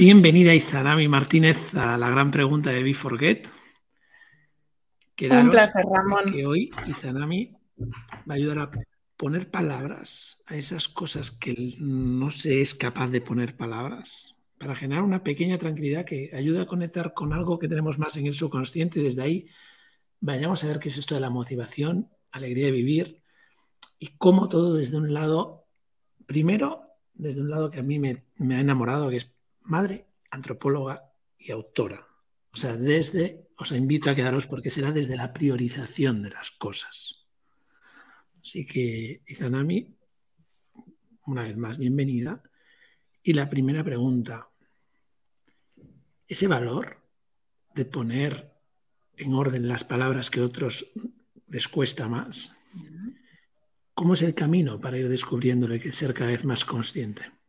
bienvenida Izanami Martínez a la gran pregunta de Be Forget. Un placer, Ramón. Que hoy Izanami va a ayudar a poner palabras a esas cosas que no se es capaz de poner palabras para generar una pequeña tranquilidad que ayuda a conectar con algo que tenemos más en el subconsciente y desde ahí vayamos a ver qué es esto de la motivación, alegría de vivir y cómo todo desde un lado, primero, desde un lado que a mí me, me ha enamorado, que es madre, antropóloga y autora. O sea, desde, os invito a quedaros porque será desde la priorización de las cosas. Así que, Izanami, una vez más, bienvenida. Y la primera pregunta, ese valor de poner en orden las palabras que a otros les cuesta más, ¿cómo es el camino para ir descubriéndole que ser cada vez más consciente?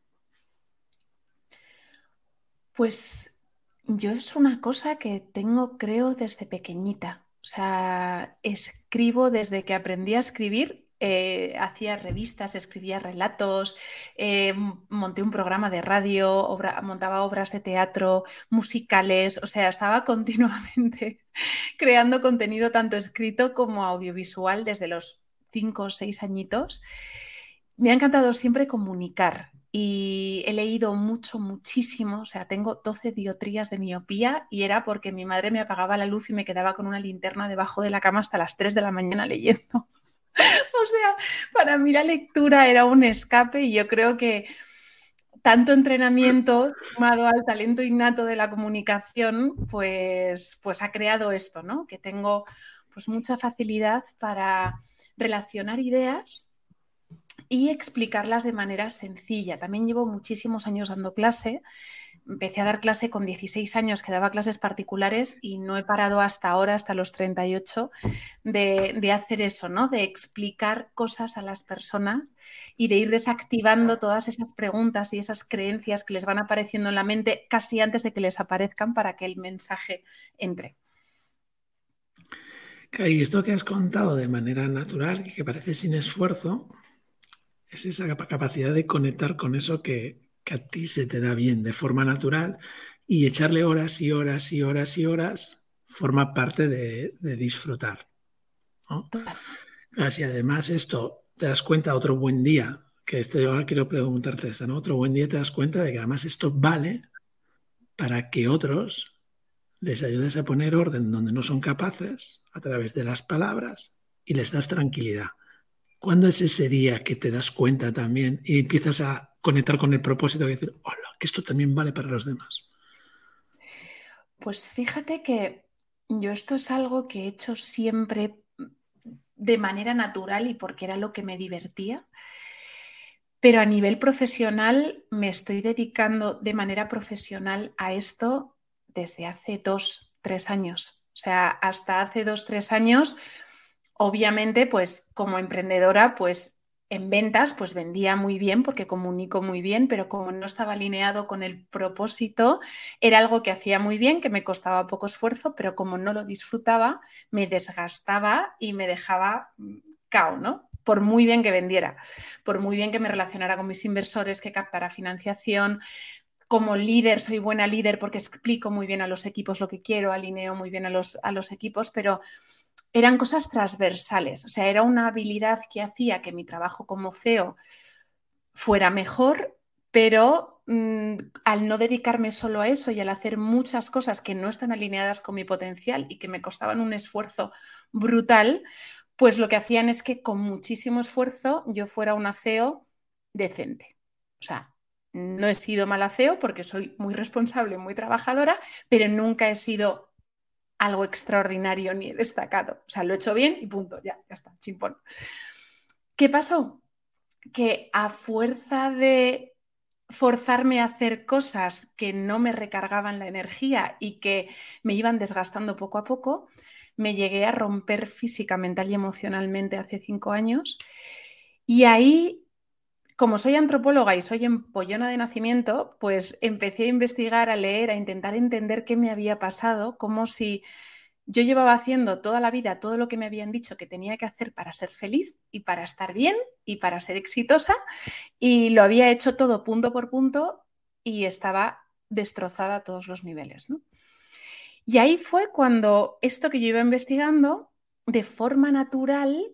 Pues yo es una cosa que tengo, creo, desde pequeñita. O sea, escribo desde que aprendí a escribir, eh, hacía revistas, escribía relatos, eh, monté un programa de radio, montaba obras de teatro, musicales, o sea, estaba continuamente creando contenido tanto escrito como audiovisual desde los cinco o seis añitos. Me ha encantado siempre comunicar, y he leído mucho, muchísimo, o sea, tengo 12 diotrías de miopía y era porque mi madre me apagaba la luz y me quedaba con una linterna debajo de la cama hasta las 3 de la mañana leyendo. o sea, para mí la lectura era un escape y yo creo que tanto entrenamiento sumado al talento innato de la comunicación, pues, pues ha creado esto, ¿no? Que tengo pues mucha facilidad para relacionar ideas y explicarlas de manera sencilla. También llevo muchísimos años dando clase. Empecé a dar clase con 16 años, que daba clases particulares y no he parado hasta ahora, hasta los 38, de, de hacer eso, ¿no? De explicar cosas a las personas y de ir desactivando todas esas preguntas y esas creencias que les van apareciendo en la mente casi antes de que les aparezcan para que el mensaje entre. Y esto que has contado de manera natural y que parece sin esfuerzo, es esa capacidad de conectar con eso que, a ti se te da bien de forma natural y echarle horas y horas y horas y horas forma parte de, disfrutar. ¿no? si además esto te das cuenta otro buen día, que este, ahora quiero preguntarte esto, ¿no? Otro buen día te das cuenta de que además esto vale para que otros les ayudes a poner orden donde no son capaces a través de las palabras y les das tranquilidad. ¿Cuándo es ese día que te das cuenta también y empiezas a conectar con el propósito de decir, hola, que esto también vale para los demás? Pues fíjate que yo esto es algo que he hecho siempre de manera natural y porque era lo que me divertía. Pero a nivel profesional me estoy dedicando de manera profesional a esto desde hace dos, tres años. O sea, hasta hace dos, tres años obviamente, pues como emprendedora, pues en ventas, pues vendía muy bien porque comunico muy bien, pero como no estaba alineado con el propósito, era algo que hacía muy bien, que me costaba poco esfuerzo, pero como no lo disfrutaba, me desgastaba y me dejaba mm, cao, ¿no? Por muy bien que vendiera, por muy bien que me relacionara con mis inversores, que captara financiación, como líder, soy buena líder porque explico muy bien a los equipos lo que quiero, alineo muy bien a los, a los equipos, pero eran cosas transversales, o sea, era una habilidad que hacía que mi trabajo como CEO fuera mejor, pero mm, al no dedicarme solo a eso y al hacer muchas cosas que no están alineadas con mi potencial y que me costaban un esfuerzo brutal, pues lo que hacían es que con muchísimo esfuerzo yo fuera una CEO decente. O sea, no he sido mala CEO porque soy muy responsable, muy trabajadora, pero nunca he sido algo extraordinario ni destacado. O sea, lo he hecho bien y punto, ya, ya está, chimpón. ¿Qué pasó? Que a fuerza de forzarme a hacer cosas que no me recargaban la energía y que me iban desgastando poco a poco, me llegué a romper física, mental y emocionalmente hace cinco años. Y ahí como soy antropóloga y soy empollona de nacimiento, pues empecé a investigar, a leer, a intentar entender qué me había pasado, como si yo llevaba haciendo toda la vida todo lo que me habían dicho que tenía que hacer para ser feliz y para estar bien y para ser exitosa, y lo había hecho todo punto por punto y estaba destrozada a todos los niveles. Y ahí fue cuando esto que yo iba investigando, de forma natural,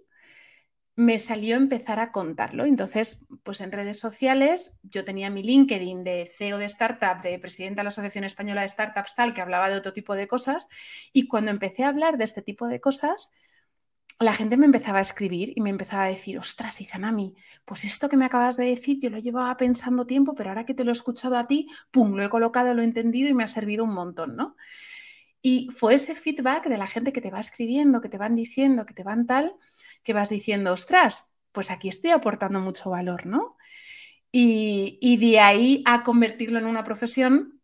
me salió empezar a contarlo. Entonces, pues en redes sociales, yo tenía mi LinkedIn de CEO de startup, de presidenta de la Asociación Española de Startups, tal, que hablaba de otro tipo de cosas. Y cuando empecé a hablar de este tipo de cosas, la gente me empezaba a escribir y me empezaba a decir, ostras, Izanami, pues esto que me acabas de decir, yo lo llevaba pensando tiempo, pero ahora que te lo he escuchado a ti, pum, lo he colocado, lo he entendido y me ha servido un montón, ¿no? Y fue ese feedback de la gente que te va escribiendo, que te van diciendo, que te van tal, que vas diciendo, ostras, pues aquí estoy aportando mucho valor, ¿no? Y, de ahí a convertirlo en una profesión,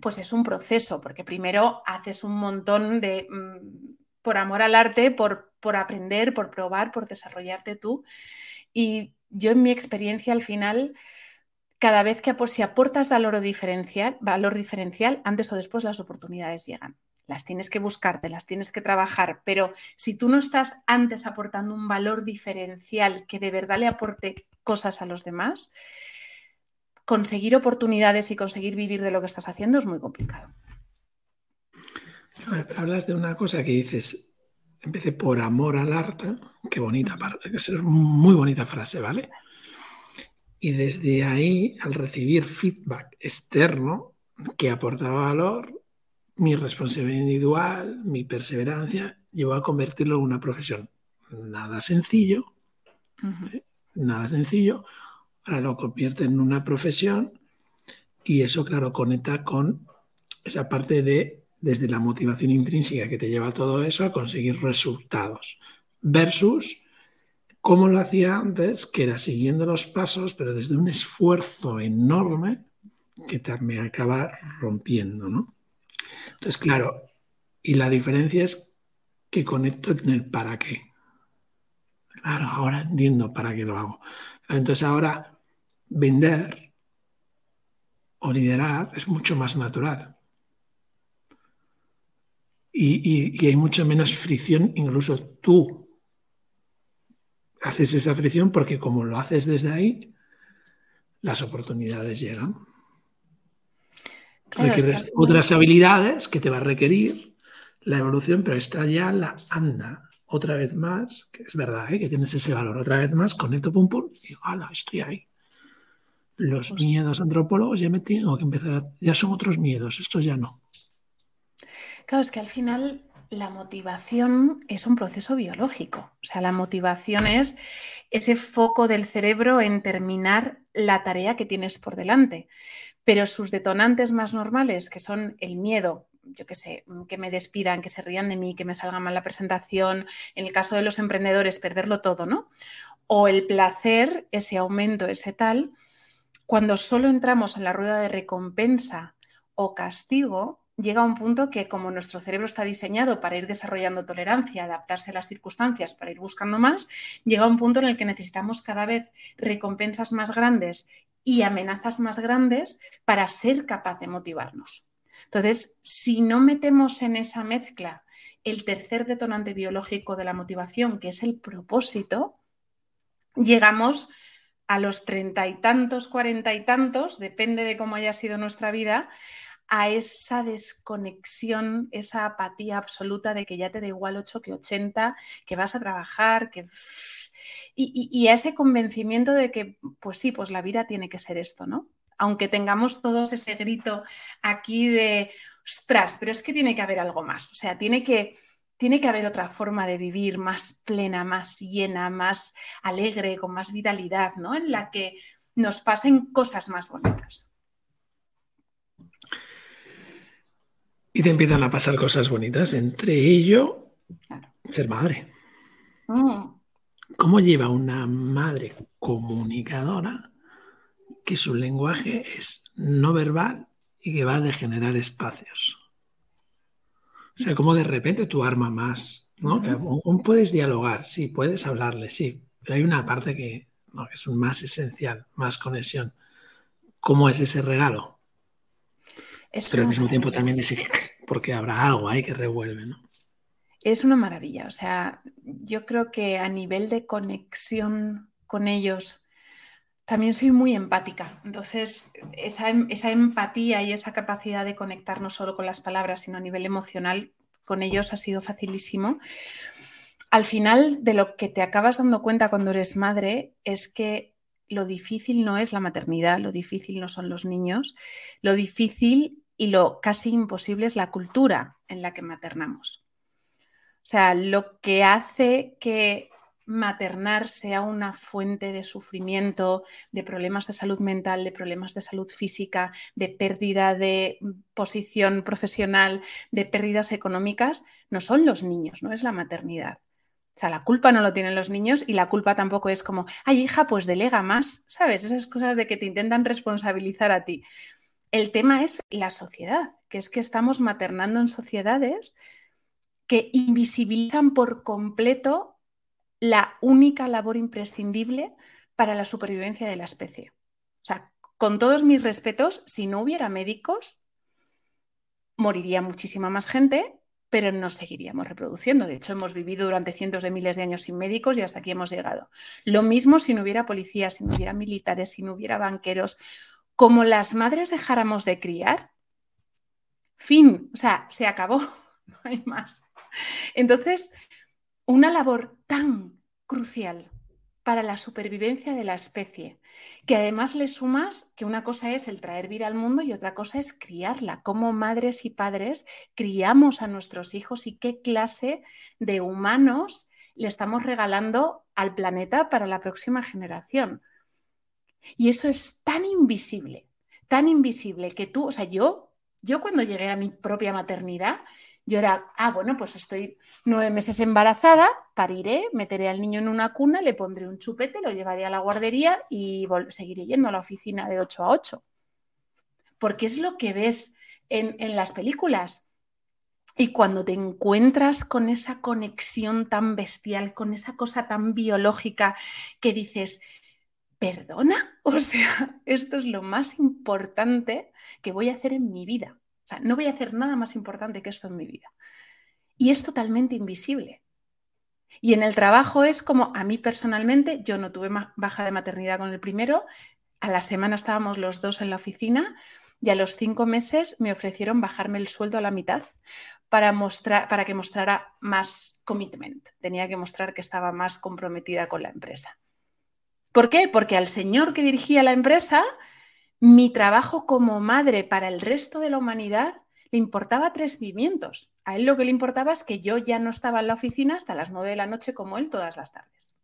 pues es un proceso, porque primero haces un montón de, mm, por amor al arte, por, por aprender, por probar, por desarrollarte tú. Y yo en mi experiencia al final, cada vez que si aportas valor, diferencial, valor diferencial, antes o después las oportunidades llegan las tienes que buscarte, las tienes que trabajar, pero si tú no estás antes aportando un valor diferencial que de verdad le aporte cosas a los demás, conseguir oportunidades y conseguir vivir de lo que estás haciendo es muy complicado. Hablas de una cosa que dices, empecé por amor al arte, qué bonita, es muy bonita frase, ¿vale? Y desde ahí, al recibir feedback externo que aportaba valor, mi responsabilidad individual, mi perseverancia, llevó a convertirlo en una profesión. Nada sencillo, nada sencillo. Ahora lo convierte en una profesión y eso, claro, conecta con esa parte de, desde la motivación intrínseca que te lleva a todo eso, a conseguir resultados. Versus cómo lo hacía antes, que era siguiendo los pasos, pero desde un esfuerzo enorme que me acaba rompiendo, ¿no? Entonces, claro, y la diferencia es que conecto en el para qué. Claro, ahora entiendo para qué lo hago. Entonces ahora vender o liderar es mucho más natural. Y, y, hay mucho menos fricción, incluso tú haces esa fricción porque como lo haces desde ahí, las oportunidades llegan otras habilidades que te va a requerir la evolución, pero esta ya la anda otra vez más, que es verdad, ¿eh? que tienes ese valor, otra vez más, conecto, pum, pum, y digo, hala, estoy ahí. Los miedos antropólogos ya me tengo que empezar a... Ya son otros miedos, estos ya no. Claro, es que al final la motivación es un proceso biológico. O sea, la motivación es ese foco del cerebro en terminar la tarea que tienes por delante pero sus detonantes más normales, que son el miedo, yo qué sé, que me despidan, que se rían de mí, que me salga mal la presentación, en el caso de los emprendedores, perderlo todo, ¿no? O el placer, ese aumento, ese tal, cuando solo entramos en la rueda de recompensa o castigo, llega un punto que como nuestro cerebro está diseñado para ir desarrollando tolerancia, adaptarse a las circunstancias, para ir buscando más, llega un punto en el que necesitamos cada vez recompensas más grandes y amenazas más grandes para ser capaz de motivarnos. Entonces, si no metemos en esa mezcla el tercer detonante biológico de la motivación, que es el propósito, llegamos a los treinta y tantos, cuarenta y tantos, depende de cómo haya sido nuestra vida, a esa desconexión, esa apatía absoluta de que ya te da igual 8 que 80, que vas a trabajar, que y, a ese convencimiento de que, pues sí, pues la vida tiene que ser esto, ¿no? Aunque tengamos todos ese grito aquí de, ostras, pero es que tiene que haber algo más, o sea, tiene que, tiene que haber otra forma de vivir más plena, más llena, más alegre, con más vitalidad, ¿no? En la que nos pasen cosas más bonitas. Y te empiezan a pasar cosas bonitas, entre ello ser madre. Mm. ¿Cómo lleva una madre comunicadora que su lenguaje es no verbal y que va a degenerar espacios? O sea, como de repente tu arma más, ¿no? aún puedes dialogar, sí, puedes hablarle, sí, pero hay una parte que, es más esencial, más conexión. ¿Cómo es ese regalo? Pero al mismo tiempo también ese, porque habrá algo ahí que revuelve, ¿no? Es una maravilla, o sea, yo creo que a nivel de conexión con ellos, también soy muy empática. Entonces, esa, em, esa, empatía y esa capacidad de conectar no solo con las palabras, sino a nivel emocional, con ellos ha sido facilísimo. Al final, de lo que te acabas dando cuenta cuando eres madre es que lo difícil no es la maternidad, lo difícil no son los niños, lo difícil y lo casi imposible es la cultura en la que maternamos. O sea, lo que hace que maternar sea una fuente de sufrimiento, de problemas de salud mental, de problemas de salud física, de pérdida de posición profesional, de pérdidas económicas, no son los niños, no es la maternidad. O sea, la culpa no lo tienen los niños y la culpa tampoco es como, ay hija, pues delega más, ¿sabes? Esas cosas de que te intentan responsabilizar a ti. El tema es la sociedad, que es que estamos maternando en sociedades que invisibilizan por completo la única labor imprescindible para la supervivencia de la especie. O sea, con todos mis respetos, si no hubiera médicos, moriría muchísima más gente, pero no seguiríamos reproduciendo. De hecho, hemos vivido durante cientos de miles de años sin médicos y hasta aquí hemos llegado. Lo mismo si no hubiera policías, si no hubiera militares, si no hubiera banqueros. Como las madres dejáramos de criar, fin, o sea, se acabó, no hay más. Entonces, una labor tan crucial para la supervivencia de la especie, que además le sumas que una cosa es el traer vida al mundo y otra cosa es criarla. Como madres y padres criamos a nuestros hijos y qué clase de humanos le estamos regalando al planeta para la próxima generación. Y eso es tan invisible, tan invisible que tú, o sea, yo, yo cuando llegué a mi propia maternidad, yo era, ah, bueno, pues estoy nueve meses embarazada, pariré, meteré al niño en una cuna, le pondré un chupete, lo llevaré a la guardería y seguiré yendo a la oficina de 8 a 8. Porque es lo que ves en, en las películas. Y cuando te encuentras con esa conexión tan bestial, con esa cosa tan biológica que dices, perdona, o sea, esto es lo más importante que voy a hacer en mi vida no voy a hacer nada más importante que esto en mi vida. Y es totalmente invisible. Y en el trabajo es como a mí personalmente, yo no tuve baja de maternidad con el primero, a la semana estábamos los dos en la oficina y a los cinco meses me ofrecieron bajarme el sueldo a la mitad para, mostrar, para que mostrara más commitment. Tenía que mostrar que estaba más comprometida con la empresa. ¿Por qué? Porque al señor que dirigía la empresa mi trabajo como madre para el resto de la humanidad le importaba tres pimientos. A él lo que le importaba es que yo ya no estaba en la oficina hasta las nueve de la noche como él todas las tardes.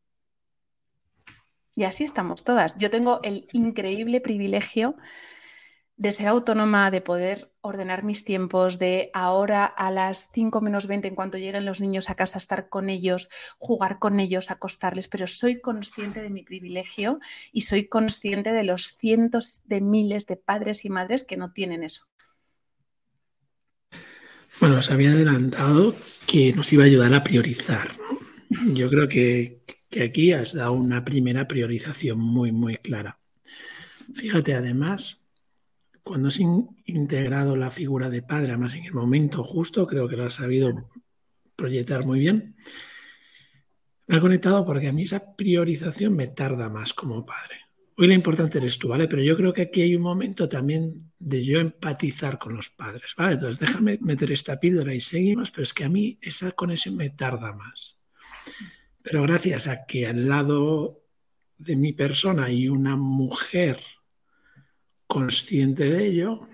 Y así estamos todas. Yo tengo el increíble privilegio de ser autónoma, de poder ordenar mis tiempos, de ahora a las 5 menos 20, en cuanto lleguen los niños a casa, estar con ellos, jugar con ellos, acostarles, pero soy consciente de mi privilegio y soy consciente de los cientos de miles de padres y madres que no tienen eso. Bueno, os había adelantado que nos iba a ayudar a priorizar. Yo creo que, que aquí has dado una primera priorización muy, muy clara. Fíjate, además, cuando has integrado la figura de padre, además en el momento justo, creo que lo has sabido proyectar muy bien. Me ha conectado porque a mí esa priorización me tarda más como padre. Hoy lo importante eres tú, ¿vale? Pero yo creo que aquí hay un momento también de yo empatizar con los padres, ¿vale? Entonces déjame meter esta píldora y seguimos, pero es que a mí esa conexión me tarda más. Pero gracias a que al lado de mi persona hay una mujer consciente de ello,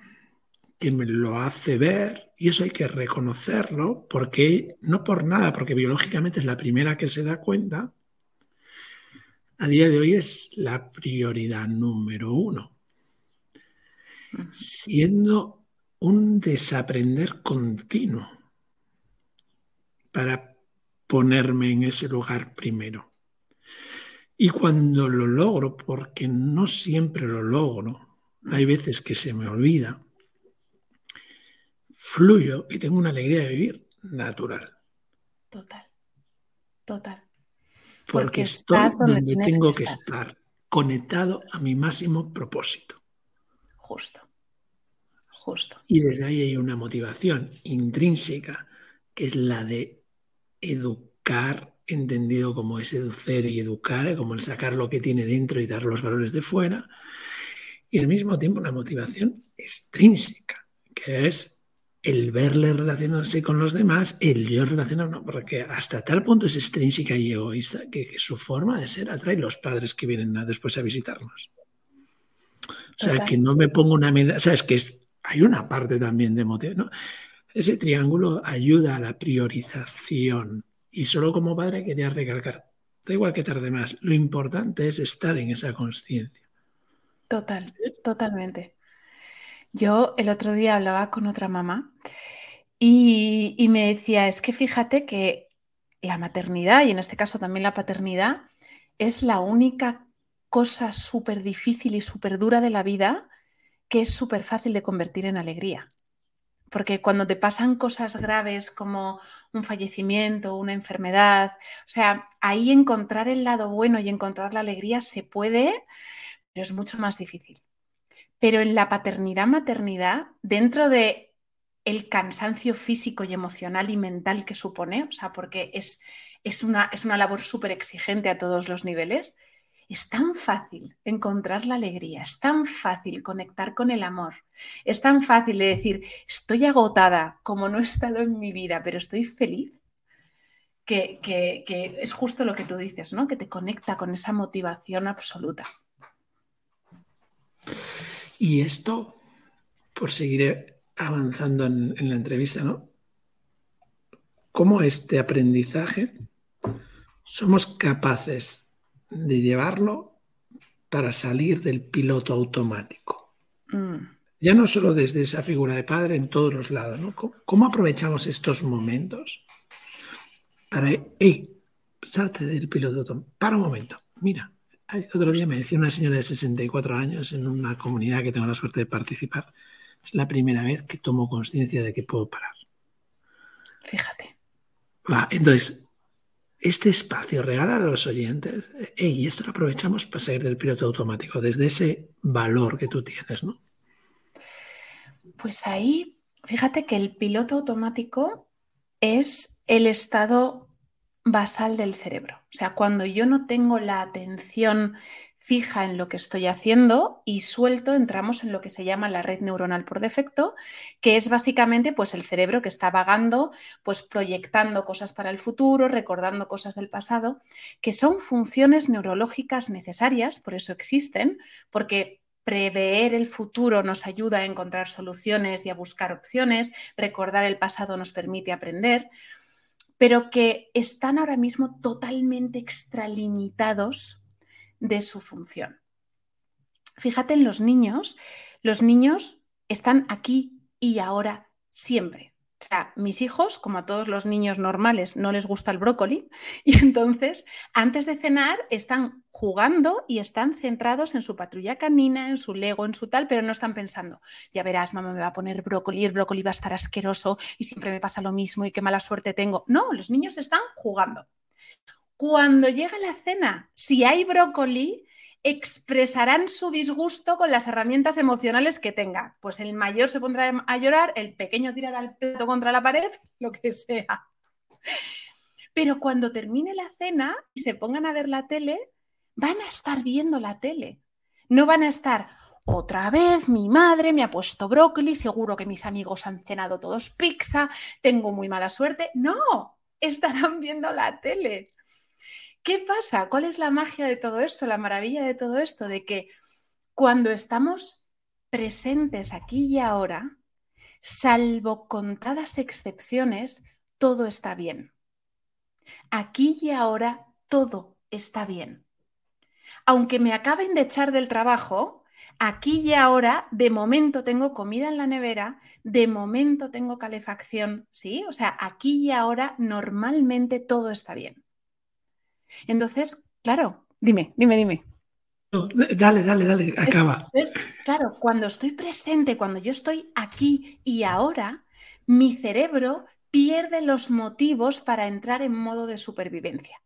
que me lo hace ver, y eso hay que reconocerlo, porque no por nada, porque biológicamente es la primera que se da cuenta, a día de hoy es la prioridad número uno, siendo un desaprender continuo para ponerme en ese lugar primero. Y cuando lo logro, porque no siempre lo logro, hay veces que se me olvida, fluyo y tengo una alegría de vivir natural. Total, total. Porque, estoy donde, tengo que estar. conectado a mi máximo propósito. Justo, justo. Y desde ahí hay una motivación intrínseca que es la de educar entendido como es educar y educar, como el sacar lo que tiene dentro y dar los valores de fuera, y al mismo tiempo una motivación extrínseca, que es el verle relacionarse con los demás, el yo relacionarme, porque hasta tal punto es extrínseca y egoísta que, su forma de ser atrae los padres que vienen después a visitarnos. O sea, que no me pongo una medida, sabes que hay una parte también de motivación. Ese triángulo ayuda a la priorización y solo como padre quería recalcar, da igual que tarde más, lo importante es estar en esa conciencia. Total, totalmente. Yo el otro día hablaba con otra mamá y, me decía, es que fíjate que la maternidad y en este caso también la paternidad es la única cosa súper difícil y súper dura de la vida que es súper fácil de convertir en alegría. Porque cuando te pasan cosas graves como un fallecimiento, una enfermedad, o sea, ahí encontrar el lado bueno y encontrar la alegría se puede, pero es mucho más difícil. Pero en la paternidad, maternidad, dentro de el cansancio físico y emocional y mental que supone, o sea, porque es, es, una, es una labor súper exigente a todos los niveles, es tan fácil encontrar la alegría, es tan fácil conectar con el amor, es tan fácil de decir, estoy agotada como no he estado en mi vida, pero estoy feliz, que, es justo lo que tú dices, ¿no? Que te conecta con esa motivación absoluta. Y esto, por seguir avanzando en, en la entrevista, ¿no? ¿Cómo este aprendizaje somos capaces de llevarlo para salir del piloto automático. Mm. Ya no solo desde esa figura de padre en todos los lados, ¿no? ¿Cómo, aprovechamos estos momentos para, hey, salte del piloto automático? Para un momento, mira, otro día me decía una señora de 64 años en una comunidad que tengo la suerte de participar, es la primera vez que tomo conciencia de que puedo parar. Fíjate. Va, entonces, este espacio regala a los oyentes, y esto lo aprovechamos para salir del piloto automático, desde ese valor que tú tienes, ¿no? Pues ahí, fíjate que el piloto automático es el estado basal del cerebro. O sea, cuando yo no tengo la atención fija en lo que estoy haciendo y suelto, entramos en lo que se llama la red neuronal por defecto, que es básicamente pues el cerebro que está vagando, pues proyectando cosas para el futuro, recordando cosas del pasado, que son funciones neurológicas necesarias, por eso existen, porque prever el futuro nos ayuda a encontrar soluciones y a buscar opciones, recordar el pasado nos permite aprender, pero que están ahora mismo totalmente extralimitados de su función. Fíjate en los niños, los niños están aquí y ahora siempre. O sea, mis hijos, como a todos los niños normales, no les gusta el brócoli y entonces antes de cenar están jugando y están centrados en su patrulla canina, en su Lego, en su tal, pero no están pensando, ya verás, mamá me va a poner brócoli, el brócoli va a estar asqueroso y siempre me pasa lo mismo y qué mala suerte tengo. No, los niños están jugando. Cuando llega la cena, si hay brócoli, expresarán su disgusto con las herramientas emocionales que tenga. Pues el mayor se pondrá a llorar, el pequeño tirará el plato contra la pared, lo que sea. Pero cuando termine la cena y se pongan a ver la tele, van a estar viendo la tele. No van a estar, otra vez mi madre me ha puesto brócoli, seguro que mis amigos han cenado todos pizza, tengo muy mala suerte. No, estarán viendo la tele. ¿Qué pasa? ¿Cuál es la magia de todo esto, la maravilla de todo esto? De que cuando estamos presentes aquí y ahora, salvo contadas excepciones, todo está bien. Aquí y ahora todo está bien. Aunque me acaben de echar del trabajo, aquí y ahora, de momento tengo comida en la nevera, de momento tengo calefacción, ¿sí? O sea, aquí y ahora normalmente todo está bien. Entonces, claro, dime, dime, dime. dale, dale, dale, acaba. claro, cuando estoy presente, cuando yo estoy aquí y ahora, mi cerebro pierde los motivos para entrar en modo de supervivencia.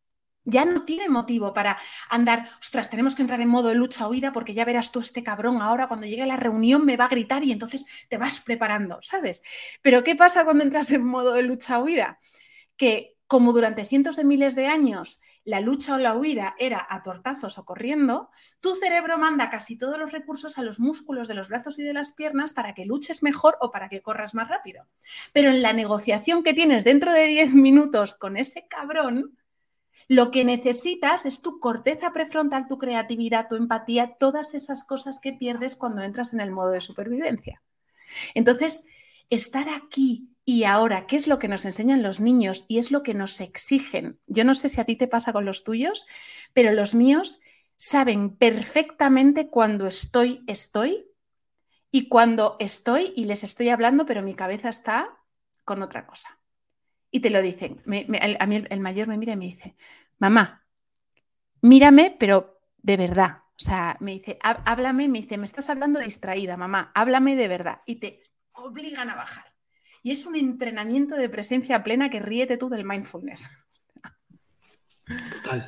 Ya no tiene motivo para andar, ostras, tenemos que entrar en modo de lucha-huida porque ya verás tú este cabrón ahora cuando llegue a la reunión me va a gritar y entonces te vas preparando, ¿sabes? Pero ¿qué pasa cuando entras en modo de lucha-huida? Que como durante cientos de miles de años la lucha o la huida era a tortazos o corriendo, tu cerebro manda casi todos los recursos a los músculos de los brazos y de las piernas para que luches mejor o para que corras más rápido. Pero en la negociación que tienes dentro de 10 minutos con ese cabrón, lo que necesitas es tu corteza prefrontal, tu creatividad, tu empatía, todas esas cosas que pierdes cuando entras en el modo de supervivencia. Entonces, estar aquí y ahora, ¿qué es lo que nos enseñan los niños y es lo que nos exigen? Yo no sé si a ti te pasa con los tuyos, pero los míos saben perfectamente cuando estoy, estoy y cuando estoy y les estoy hablando, pero mi cabeza está con otra cosa. Y te lo dicen. a mí el, el mayor me mira y me dice, mamá, mírame, pero de verdad. O sea, me dice, háblame, me dice, me estás hablando distraída, mamá, háblame de verdad. Y te obligan a bajar. Y es un entrenamiento de presencia plena que ríete tú del mindfulness. Total.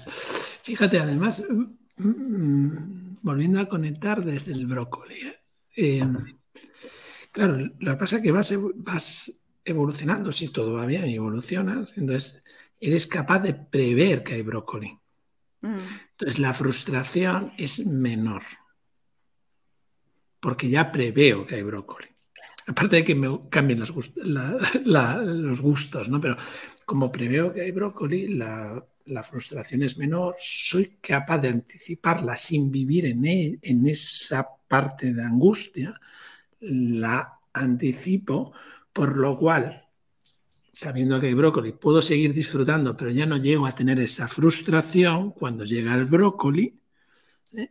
Fíjate, además, mm, mm, volviendo a conectar desde el brócoli. ¿eh? Eh, claro, lo que pasa es que vas, vas evolucionando, si todo va bien evolucionas, entonces eres capaz de prever que hay brócoli. Mm. Entonces la frustración es menor, porque ya preveo que hay brócoli. Aparte de que me cambien los, gustos, ¿no? Pero como preveo que hay brócoli, la, frustración es menor, soy capaz de anticiparla sin vivir en, e, en esa parte de angustia, la anticipo, por lo cual, sabiendo que hay brócoli, puedo seguir disfrutando, pero ya no llego a tener esa frustración cuando llega el brócoli. ¿eh?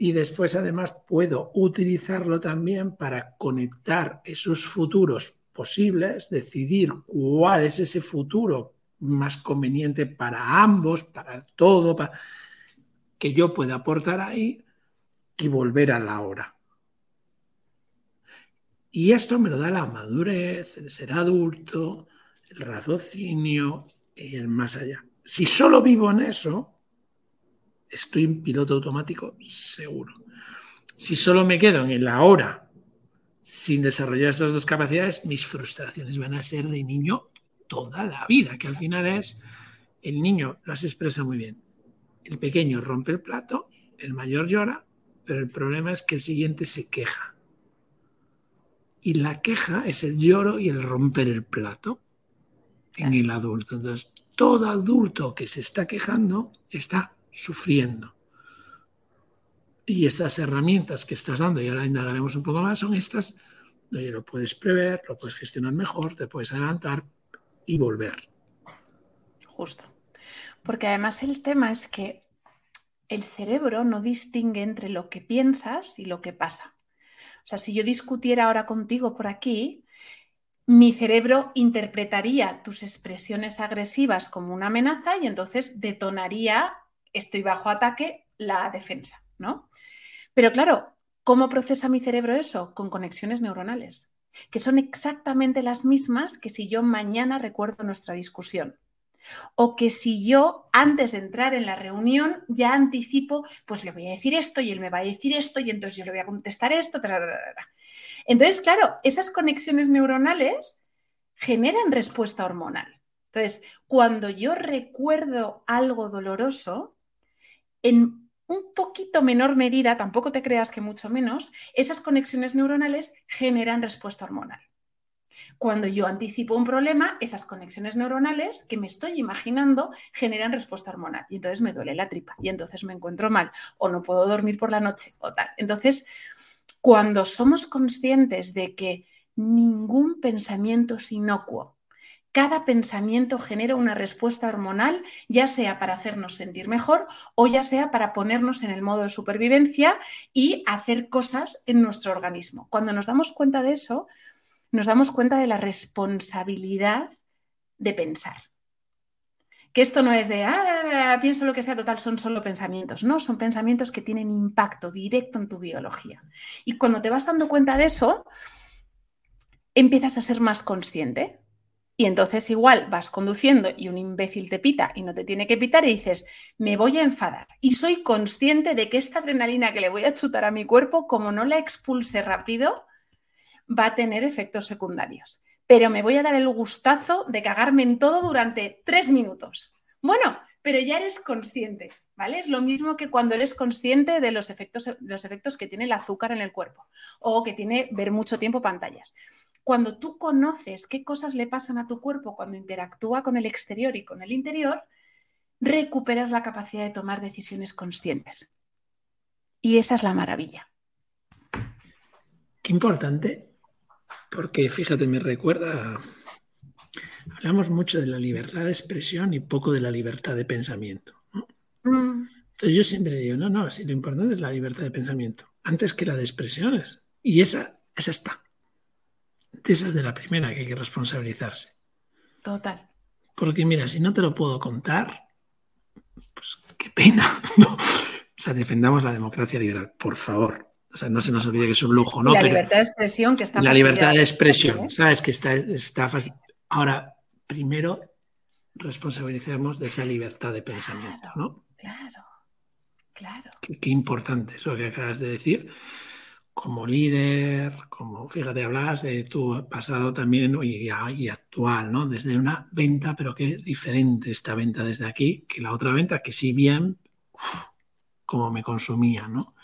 Y después además puedo utilizarlo también para conectar esos futuros posibles, decidir cuál es ese futuro más conveniente para ambos, para todo, para... que yo pueda aportar ahí y volver a la hora. Y esto me lo da la madurez, el ser adulto, el raciocinio y el más allá. Si solo vivo en eso, estoy en piloto automático seguro. Si solo me quedo en la hora sin desarrollar esas dos capacidades, mis frustraciones van a ser de niño toda la vida, que al final es, el niño las expresa muy bien. El pequeño rompe el plato, el mayor llora, pero el problema es que el siguiente se queja. Y la queja es el lloro y el romper el plato en el adulto. Entonces, todo adulto que se está quejando está sufriendo. Y estas herramientas que estás dando, y ahora indagaremos un poco más, son estas, donde lo puedes prever, lo puedes gestionar mejor, te puedes adelantar y volver. Justo. Porque además el tema es que el cerebro no distingue entre lo que piensas y lo que pasa. O sea, si yo discutiera ahora contigo por aquí, mi cerebro interpretaría tus expresiones agresivas como una amenaza y entonces detonaría estoy bajo ataque, la defensa, ¿no? Pero claro, ¿cómo procesa mi cerebro eso? Con conexiones neuronales, que son exactamente las mismas que si yo mañana recuerdo nuestra discusión. O que si yo antes de entrar en la reunión ya anticipo, pues le voy a decir esto y él me va a decir esto y entonces yo le voy a contestar esto. entonces, claro, esas conexiones neuronales generan respuesta hormonal. Entonces, cuando yo recuerdo algo doloroso, en un poquito menor medida, tampoco te creas que mucho menos, esas conexiones neuronales generan respuesta hormonal. Cuando yo anticipo un problema, esas conexiones neuronales que me estoy imaginando generan respuesta hormonal y entonces me duele la tripa y entonces me encuentro mal o no puedo dormir por la noche o tal. Entonces, cuando somos conscientes de que ningún pensamiento es inocuo, cada pensamiento genera una respuesta hormonal, ya sea para hacernos sentir mejor o ya sea para ponernos en el modo de supervivencia y hacer cosas en nuestro organismo. Cuando nos damos cuenta de eso, nos damos cuenta de la responsabilidad de pensar. Que esto no es de, ah, pienso lo que sea, total, son solo pensamientos. No, son pensamientos que tienen impacto directo en tu biología. Y cuando te vas dando cuenta de eso, empiezas a ser más consciente y entonces igual vas conduciendo y un imbécil te pita y no te tiene que pitar y dices, me voy a enfadar. Y soy consciente de que esta adrenalina que le voy a chutar a mi cuerpo, como no la expulse rápido, va a tener efectos secundarios. Pero me voy a dar el gustazo de cagarme en todo durante tres minutos. Bueno, pero ya eres consciente, ¿vale? Es lo mismo que cuando eres consciente de los efectos, los efectos que tiene el azúcar en el cuerpo o que tiene ver mucho tiempo pantallas. Cuando tú conoces qué cosas le pasan a tu cuerpo cuando interactúa con el exterior y con el interior, recuperas la capacidad de tomar decisiones conscientes. Y esa es la maravilla. Qué importante, porque fíjate, me recuerda, hablamos mucho de la libertad de expresión y poco de la libertad de pensamiento. Mm. Entonces yo siempre digo, no, no, si lo importante es la libertad de pensamiento, antes que la de expresiones. Y esa, esa está. Esa es de la primera que hay que responsabilizarse. Total. Porque mira, si no te lo puedo contar, pues qué pena. ¿no? O sea, defendamos la democracia liberal, por favor. O sea, no se nos olvide que es un lujo, ¿no? La libertad de expresión que está La libertad de expresión, ¿eh? ¿sabes? Que está, está fácil. Ahora, primero responsabilicemos de esa libertad de pensamiento, ¿no? Claro, claro. Qué, importante eso que acabas de decir. Como líder, como, fíjate, hablas de tu pasado también y, y actual, ¿no? Desde una venta, pero qué diferente esta venta desde aquí que la otra venta, que si bien, como me consumía, ¿no?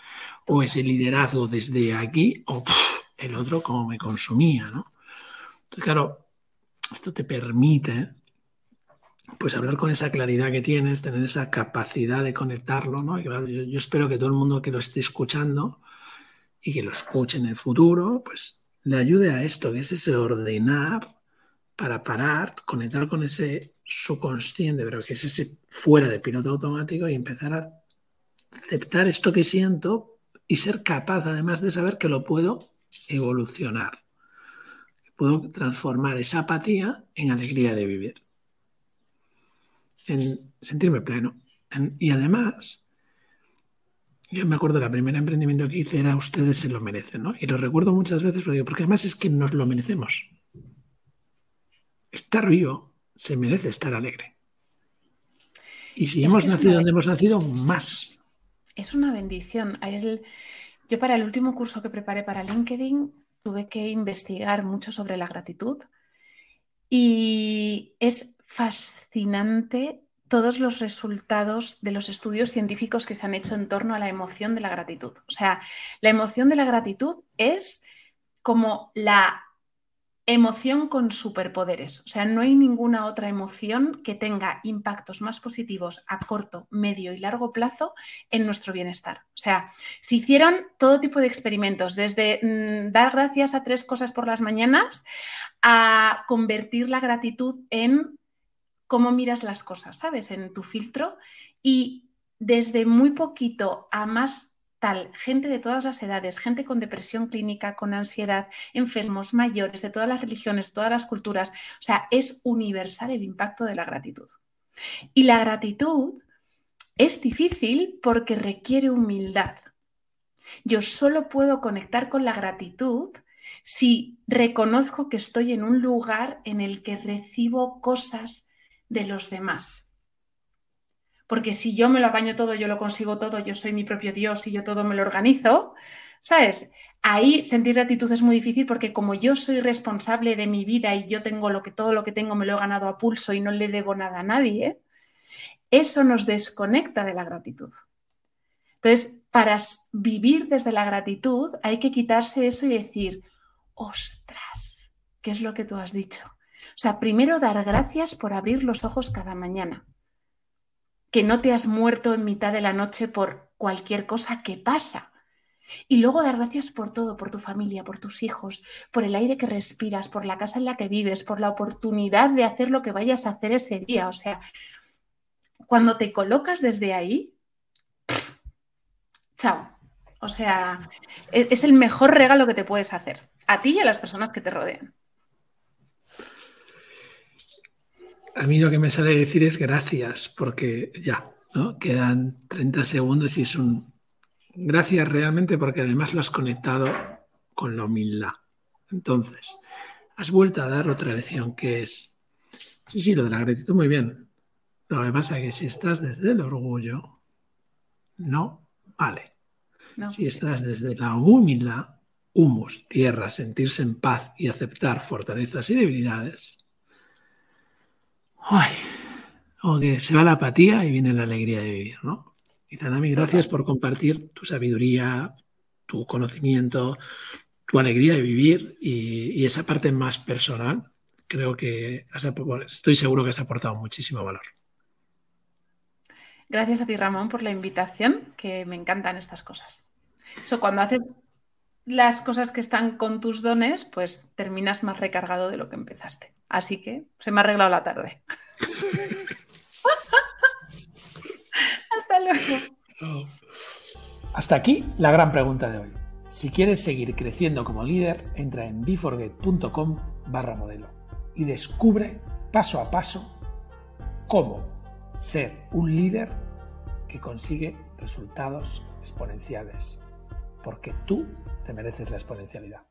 O ese liderazgo desde aquí, o el otro como me consumía, ¿no? Entonces, claro, esto te permite pues hablar con esa claridad que tienes, tener esa capacidad de conectarlo, ¿no? Y claro, yo, espero que todo el mundo que lo esté escuchando y que lo escuche en el futuro, pues le ayude a esto, que es ese ordenar para parar, conectar con ese subconsciente, pero que es ese fuera de piloto automático y empezar a aceptar esto que siento y ser capaz además de saber que lo puedo evolucionar. Puedo transformar esa apatía en alegría de vivir en sentirme pleno. y además, yo me acuerdo, la primera emprendimiento que hice era ustedes se lo merecen, ¿no? Y lo recuerdo muchas veces porque, porque además es que nos lo merecemos. Estar vivo se merece estar alegre. Y si hemos nacido donde hemos nacido, más. Es una bendición. Yo para el último curso que preparé para LinkedIn tuve que investigar mucho sobre la gratitud y es fascinante todos los resultados de los estudios científicos que se han hecho en torno a la emoción de la gratitud. O sea, la emoción de la gratitud es como la emoción con superpoderes. O sea, no hay ninguna otra emoción que tenga impactos más positivos a corto, medio y largo plazo en nuestro bienestar. O sea, se hicieron todo tipo de experimentos, desde mm, dar gracias a tres cosas por las mañanas a convertir la gratitud en cómo miras las cosas, ¿sabes? En tu filtro y desde muy poquito a más gente de todas las edades, gente con depresión clínica, con ansiedad, enfermos, mayores, de todas las religiones, todas las culturas. O sea, es universal el impacto de la gratitud. Y la gratitud es difícil porque requiere humildad. Yo solo puedo conectar con la gratitud si reconozco que estoy en un lugar en el que recibo cosas de los demás porque si yo me lo apaño todo, yo lo consigo todo, yo soy mi propio Dios y yo todo me lo organizo, ¿sabes? Ahí sentir gratitud es muy difícil porque como yo soy responsable de mi vida y yo tengo lo que todo lo que tengo me lo he ganado a pulso y no le debo nada a nadie, eso nos desconecta de la gratitud. Entonces, para vivir desde la gratitud hay que quitarse eso y decir, ostras, ¿qué es lo que tú has dicho? O sea, primero dar gracias por abrir los ojos cada mañana que no te has muerto en mitad de la noche por cualquier cosa que pasa. Y luego dar gracias por todo, por tu familia, por tus hijos, por el aire que respiras, por la casa en la que vives, por la oportunidad de hacer lo que vayas a hacer ese día. O sea, cuando te colocas desde ahí, chao. O sea, e-, es el mejor regalo que te puedes hacer, a ti y a las personas que te rodean. A mí lo que me sale decir es gracias, porque ya, ¿no? Quedan 30 segundos y es un gracias realmente porque además lo has conectado con la humildad. Entonces, has vuelto a dar otra lección que es, sí, sí, lo de la gratitud muy bien. Lo que pasa es que si estás desde el orgullo, no vale. Si estás desde la humildad, humus, tierra, sentirse en paz y aceptar fortalezas y debilidades, ¡ay! Como que se va la apatía y viene la alegría de vivir, ¿no? Y Zanami, gracias por compartir tu sabiduría, tu conocimiento, tu alegría de vivir y, esa parte más personal. Creo que estoy seguro que has aportado muchísimo valor. Gracias a ti, Ramón, por la invitación, que me encantan estas cosas. Eso, cuando haces las cosas que están con tus dones, pues terminas más recargado de lo que empezaste. Así que se me ha arreglado la tarde. Hasta luego. Hasta aquí la gran pregunta de hoy. Si quieres seguir creciendo como líder, entra en beforget.com barra modelo y descubre paso a paso cómo ser un líder que consigue resultados exponenciales. Porque tú te mereces la exponencialidad.